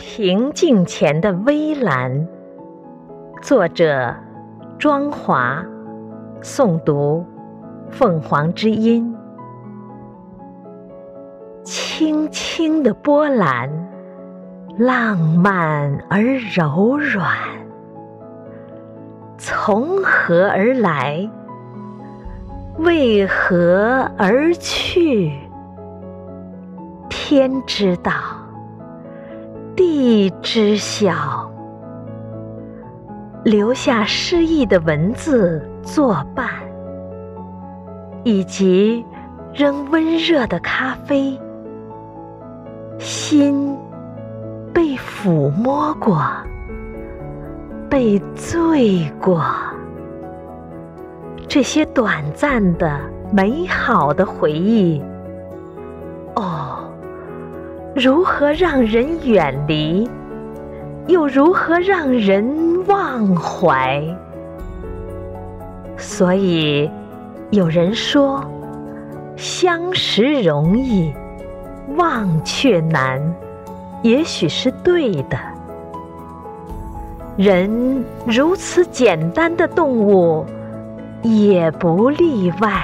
平静前的微澜，作者庄华，诵读凤凰之音。轻轻的波澜，浪漫而柔软，从何而来？为何而去？天知道，地知晓。留下诗意的文字作伴，以及扔温热的咖啡。心被抚摸过，被醉过。这些短暂的、美好的回忆，如何让人远离，又如何让人忘怀？所以有人说，相识容易，忘却难，也许是对的。人如此简单的动物，也不例外。